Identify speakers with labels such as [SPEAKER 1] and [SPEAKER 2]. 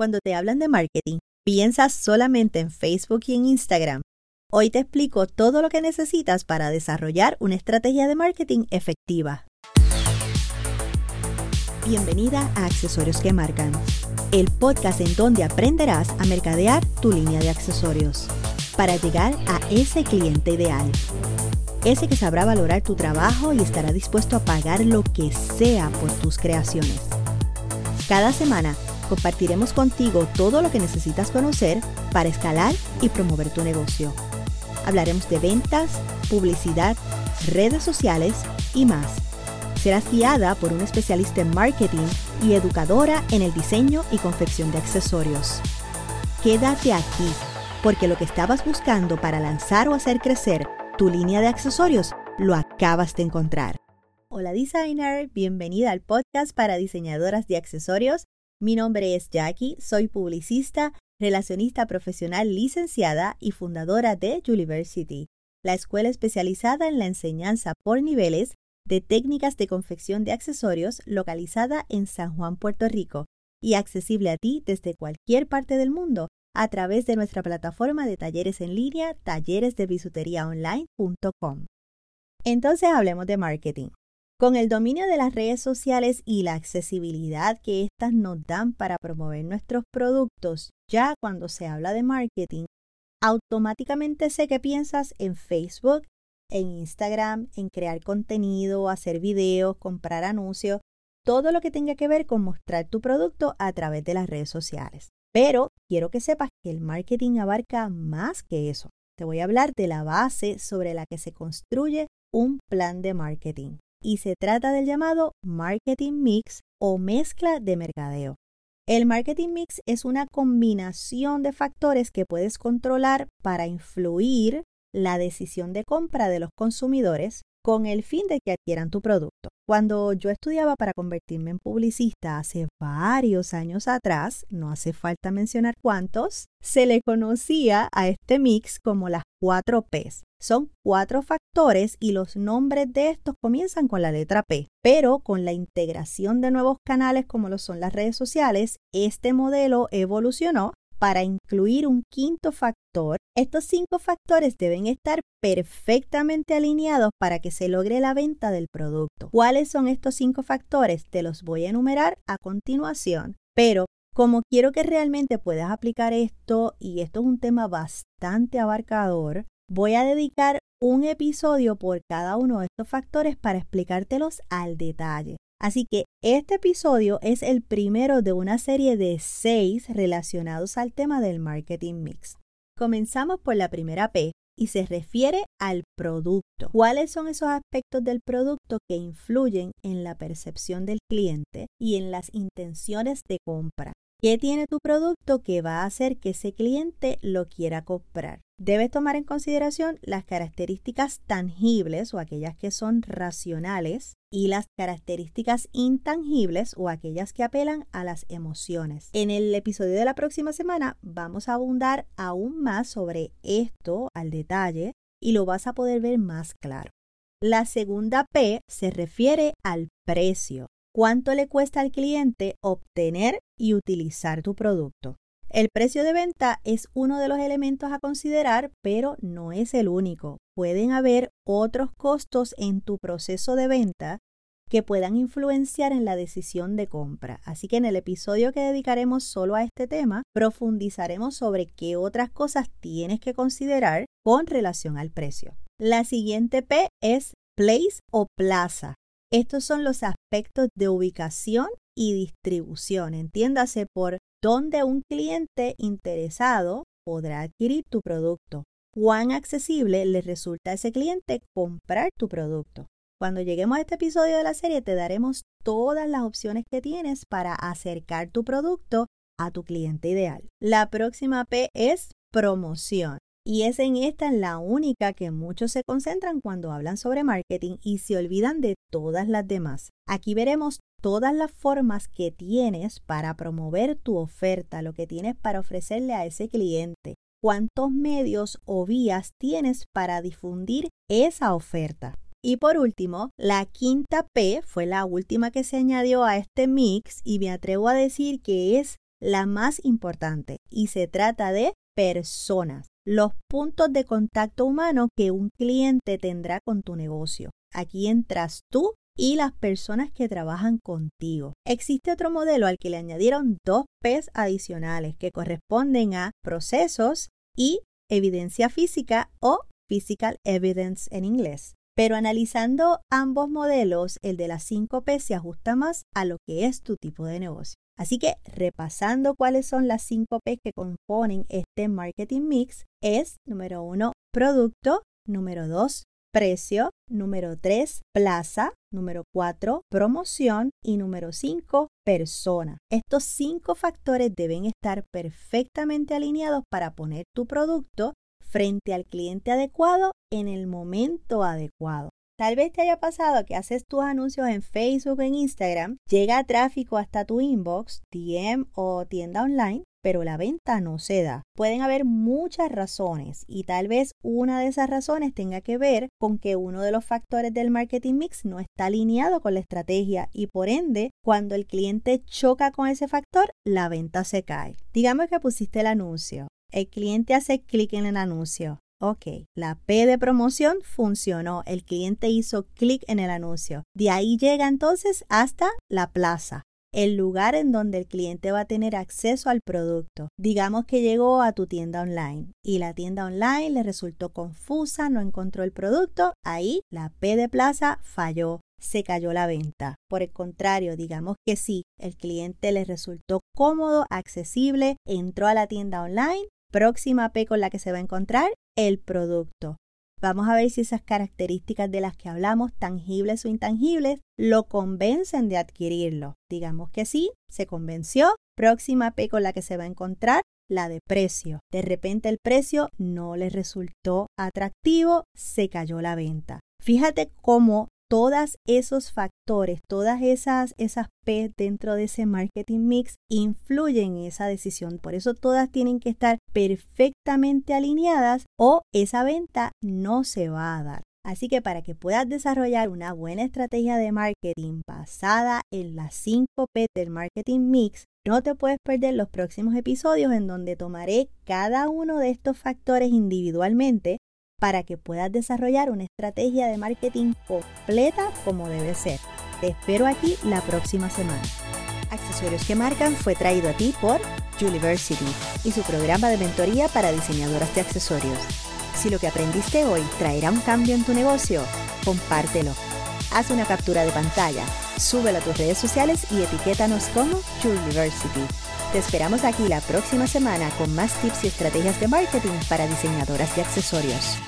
[SPEAKER 1] Cuando te hablan de marketing, piensas solamente en Facebook y en Instagram. Hoy te explico todo lo que necesitas para desarrollar una estrategia de marketing efectiva. Bienvenida a Accesorios que Marcan, el podcast en donde aprenderás a mercadear tu línea de accesorios para llegar a ese cliente ideal. Ese que sabrá valorar tu trabajo y estará dispuesto a pagar lo que sea por tus creaciones. Cada semana compartiremos contigo todo lo que necesitas conocer para escalar y promover tu negocio. Hablaremos de ventas, publicidad, redes sociales y más. Serás guiada por un especialista en marketing y educadora en el diseño y confección de accesorios. Quédate aquí, porque lo que estabas buscando para lanzar o hacer crecer tu línea de accesorios lo acabas de encontrar. Hola designer, bienvenida al podcast para diseñadoras de accesorios mi nombre es Jackie, soy publicista, relacionista profesional licenciada y fundadora de University, la escuela especializada en la enseñanza por niveles de técnicas de confección de accesorios localizada en San Juan, Puerto Rico, y accesible a ti desde cualquier parte del mundo a través de nuestra plataforma de talleres en línea talleresdebisuteriaonline.com. Entonces hablemos de marketing. Con el dominio de las redes sociales y la accesibilidad que éstas nos dan para promover nuestros productos, ya cuando se habla de marketing, automáticamente sé que piensas en Facebook, en Instagram, en crear contenido, hacer videos, comprar anuncios, todo lo que tenga que ver con mostrar tu producto a través de las redes sociales. Pero quiero que sepas que el marketing abarca más que eso. Te voy a hablar de la base sobre la que se construye un plan de marketing y se trata del llamado marketing mix o mezcla de mercadeo. El marketing mix es una combinación de factores que puedes controlar para influir la decisión de compra de los consumidores con el fin de que adquieran tu producto. Cuando yo estudiaba para convertirme en publicista hace varios años atrás, no hace falta mencionar cuántos, se le conocía a este mix como las cuatro Ps. Son cuatro factores y los nombres de estos comienzan con la letra P. Pero con la integración de nuevos canales como lo son las redes sociales, este modelo evolucionó para incluir un quinto factor, estos cinco factores deben estar perfectamente alineados para que se logre la venta del producto. ¿Cuáles son estos cinco factores? Te los voy a enumerar a continuación, pero como quiero que realmente puedas aplicar esto, y esto es un tema bastante abarcador, voy a dedicar un episodio por cada uno de estos factores para explicártelos al detalle. Así que este episodio es el primero de una serie de seis relacionados al tema del marketing mix. Comenzamos por la primera P y se refiere al producto. ¿Cuáles son esos aspectos del producto que influyen en la percepción del cliente y en las intenciones de compra? ¿Qué tiene tu producto que va a hacer que ese cliente lo quiera comprar? Debes tomar en consideración las características tangibles o aquellas que son racionales y las características intangibles o aquellas que apelan a las emociones. En el episodio de la próxima semana vamos a abundar aún más sobre esto al detalle y lo vas a poder ver más claro. La segunda P se refiere al precio cuánto le cuesta al cliente obtener y utilizar tu producto. El precio de venta es uno de los elementos a considerar, pero no es el único. Pueden haber otros costos en tu proceso de venta que puedan influenciar en la decisión de compra. Así que en el episodio que dedicaremos solo a este tema, profundizaremos sobre qué otras cosas tienes que considerar con relación al precio. La siguiente P es place o plaza. Estos son los aspectos de ubicación y distribución. Entiéndase por dónde un cliente interesado podrá adquirir tu producto. Cuán accesible le resulta a ese cliente comprar tu producto. Cuando lleguemos a este episodio de la serie te daremos todas las opciones que tienes para acercar tu producto a tu cliente ideal. La próxima P es promoción. Y es en esta la única que muchos se concentran cuando hablan sobre marketing y se olvidan de todas las demás. Aquí veremos todas las formas que tienes para promover tu oferta, lo que tienes para ofrecerle a ese cliente, cuántos medios o vías tienes para difundir esa oferta. Y por último, la quinta P fue la última que se añadió a este mix y me atrevo a decir que es la más importante, y se trata de personas, los puntos de contacto humano que un cliente tendrá con tu negocio. Aquí entras tú y las personas que trabajan contigo. Existe otro modelo al que le añadieron dos P's adicionales que corresponden a procesos y evidencia física o physical evidence en inglés. Pero analizando ambos modelos, el de las 5 P se ajusta más a lo que es tu tipo de negocio. Así que repasando cuáles son las 5 P que componen este marketing mix, es número 1, producto, número 2, precio, número 3, plaza, número 4, promoción y número 5, persona. Estos cinco factores deben estar perfectamente alineados para poner tu producto frente al cliente adecuado en el momento adecuado. Tal vez te haya pasado que haces tus anuncios en Facebook en Instagram, llega tráfico hasta tu inbox, DM o tienda online, pero la venta no se da. Pueden haber muchas razones y tal vez una de esas razones tenga que ver con que uno de los factores del marketing mix no está alineado con la estrategia y por ende, cuando el cliente choca con ese factor, la venta se cae. Digamos que pusiste el anuncio. El cliente hace clic en el anuncio. Ok, la P de promoción funcionó. El cliente hizo clic en el anuncio. De ahí llega entonces hasta la plaza, el lugar en donde el cliente va a tener acceso al producto. Digamos que llegó a tu tienda online y la tienda online le resultó confusa, no encontró el producto. Ahí la P de plaza falló se cayó la venta. Por el contrario, digamos que sí, el cliente le resultó cómodo, accesible, entró a la tienda online, próxima P con la que se va a encontrar el producto. Vamos a ver si esas características de las que hablamos, tangibles o intangibles, lo convencen de adquirirlo. Digamos que sí, se convenció. Próxima P con la que se va a encontrar, la de precio. De repente el precio no le resultó atractivo, se cayó la venta. Fíjate cómo todos esos factores, todas esas, esas P dentro de ese marketing mix influyen en esa decisión. Por eso todas tienen que estar perfectamente alineadas o esa venta no se va a dar. Así que para que puedas desarrollar una buena estrategia de marketing basada en las 5 P del marketing mix, no te puedes perder los próximos episodios en donde tomaré cada uno de estos factores individualmente para que puedas desarrollar una estrategia de marketing completa como debe ser. Te espero aquí la próxima semana. Accesorios que marcan fue traído a ti por University y su programa de mentoría para diseñadoras de accesorios. Si lo que aprendiste hoy traerá un cambio en tu negocio, compártelo. Haz una captura de pantalla, súbelo a tus redes sociales y etiquétanos como University. Te esperamos aquí la próxima semana con más tips y estrategias de marketing para diseñadoras de accesorios.